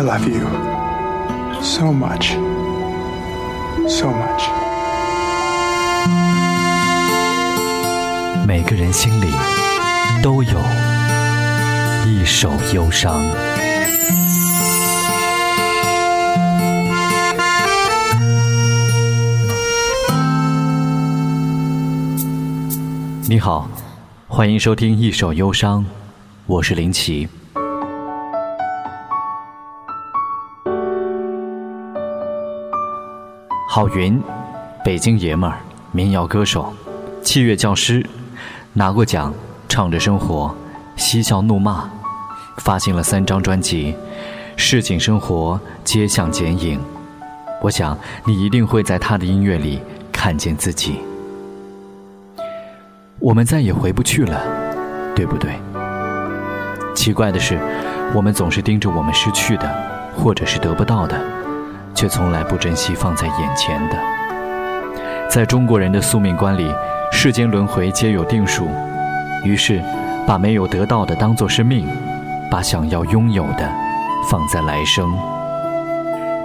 I love you so much, so much. 每个人心里都有一首忧伤。你好，欢迎收听《一首忧伤》，我是林奇。郝云，北京爷们儿，民谣歌手，器乐教师，拿过奖，唱着生活，嬉笑怒骂，发行了三张专辑，市井生活，街巷剪影。我想你一定会在他的音乐里看见自己。我们再也回不去了，对不对？奇怪的是，我们总是盯着我们失去的，或者是得不到的。却从来不珍惜放在眼前的。在中国人的宿命观里，世间轮回皆有定数，于是把没有得到的当作是命，把想要拥有的放在来生。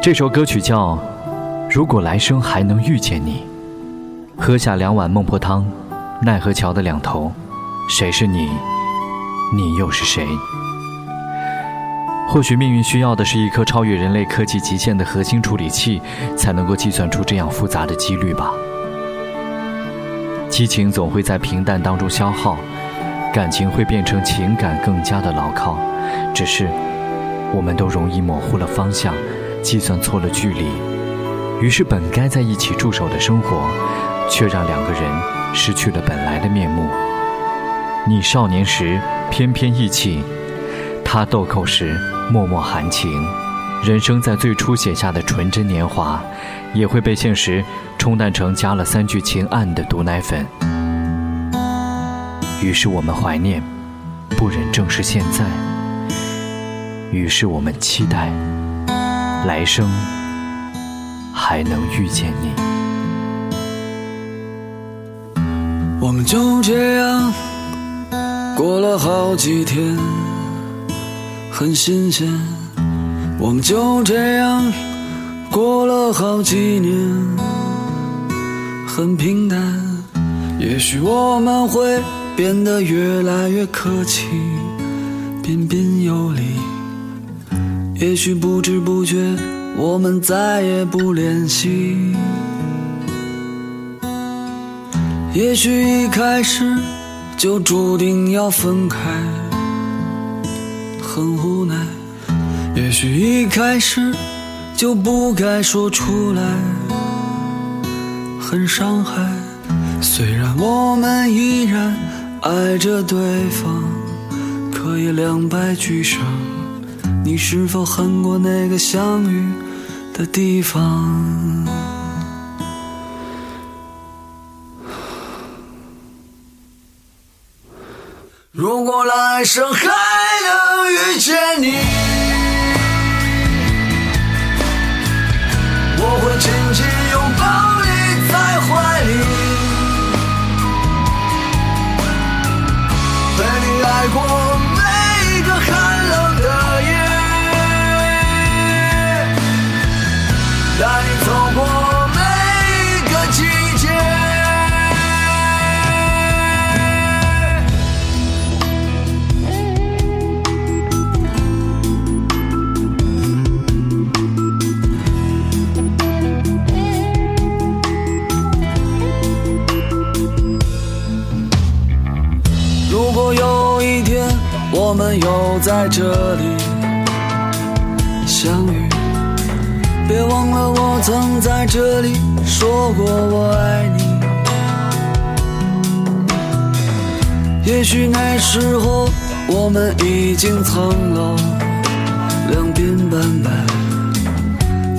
这首歌曲叫《如果来生还能遇见你》，喝下两碗孟婆汤，奈何桥的两头，谁是你？你又是谁？或许命运需要的是一颗超越人类科技极限的核心处理器，才能够计算出这样复杂的几率吧。激情总会在平淡当中消耗，感情会变成情感更加的牢靠。只是，我们都容易模糊了方向，计算错了距离，于是本该在一起驻守的生活，却让两个人失去了本来的面目。你少年时翩翩意气，他豆蔻时。脉脉含情，人生在最初写下的纯真年华，也会被现实冲淡成加了三聚氰胺的毒奶粉。于是我们怀念，不忍正视现在。于是我们期待，来生还能遇见你。我们就这样过了好几天。很新鲜，我们就这样过了好几年，很平淡。也许我们会变得越来越客气，彬彬有礼。也许不知不觉，我们再也不联系。也许一开始就注定要分开。很无奈，也许一开始就不该说出来，很伤害。虽然我们依然爱着对方，可以两败俱伤。你是否恨过那个相遇的地方？如果来生还能遇见你，们又在这里相遇，别忘了我曾在这里说过我爱你。也许那时候我们已经苍老，两鬓斑白，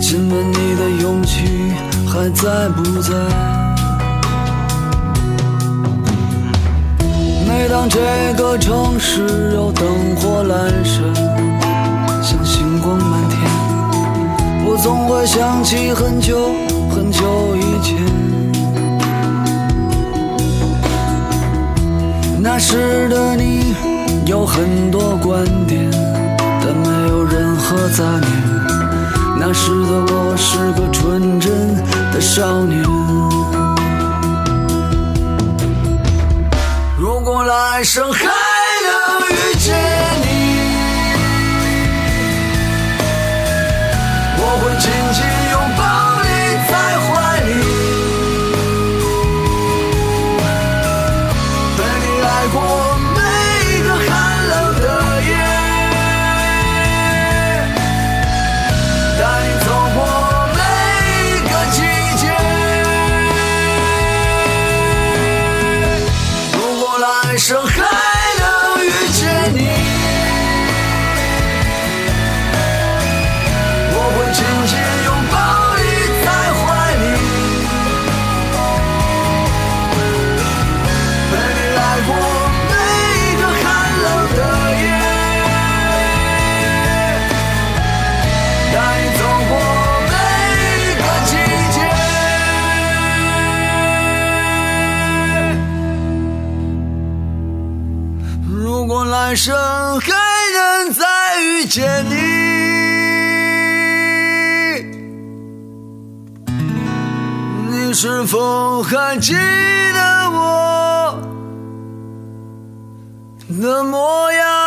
亲吻你的勇气还在不在？这个城市有灯火阑珊像星光满天我总会想起很久很久以前。那时的你有很多观点但没有任何杂念。那时的我是个纯真的少年。一声喊。生还能再遇见你。你是否还记得我？的模样